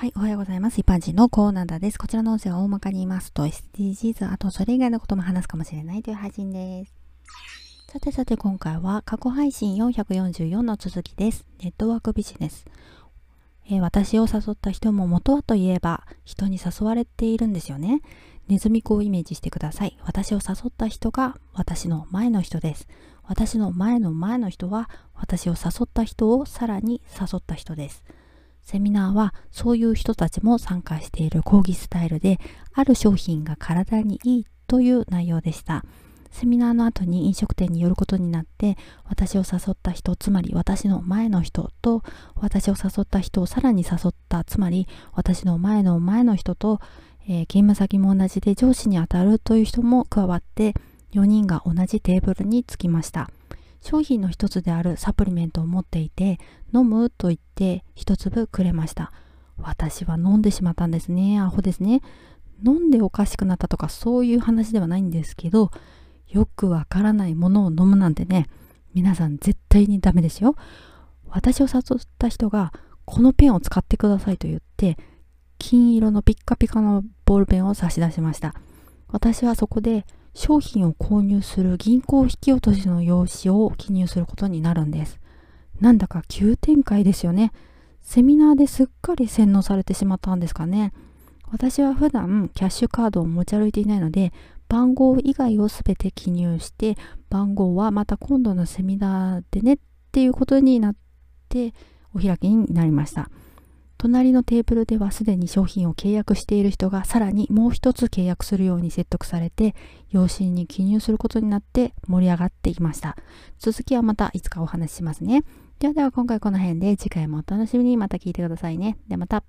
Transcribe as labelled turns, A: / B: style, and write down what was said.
A: はい、おはようございます。一般人のコーナーです。こちらの音声は大まかに言いますと SDGs、あとそれ以外のことも話すかもしれないという配信です。さてさて今回は過去配信444の続きです。ネットワークビジネス。えー、私を誘った人も元はといえば人に誘われているんですよね。ネズミ子をイメージしてください。私を誘った人が私の前の人です。私の前の前の人は私を誘った人をさらに誘った人です。セミナーはそういう人たちも参加している講義スタイルである商品が体にいいという内容でした。セミナーの後に飲食店に寄ることになって私を誘った人つまり私の前の人と私を誘った人をさらに誘ったつまり私の前の前の人と、えー、勤務先も同じで上司にあたるという人も加わって4人が同じテーブルに着きました。商品の一つであるサプリメントを持っていて飲むと言って一粒くれました。私は飲んでしまったんですね。アホですね。飲んでおかしくなったとかそういう話ではないんですけどよくわからないものを飲むなんてね皆さん絶対にダメですよ。私を誘った人がこのペンを使ってくださいと言って金色のピッカピカのボールペンを差し出しました。私はそこで商品を購入する銀行引き落としの用紙を記入することになるんです。なんだか急展開ですよね。セミナーですっかり洗脳されてしまったんですかね。私は普段キャッシュカードを持ち歩いていないので、番号以外を全て記入して、番号はまた今度のセミナーでねっていうことになってお開きになりました。隣のテーブルではすでに商品を契約している人がさらにもう一つ契約するように説得されて用紙に記入することになって盛り上がっていました。続きはまたいつかお話ししますね。ではでは今回この辺で次回もお楽しみに。また聞いてくださいね。ではまた。